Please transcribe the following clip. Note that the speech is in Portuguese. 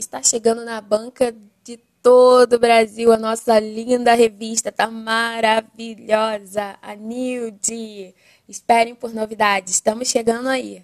Está chegando na banca de todo o Brasil a nossa linda revista, tá maravilhosa, a Nilde. Esperem por novidades, estamos chegando aí.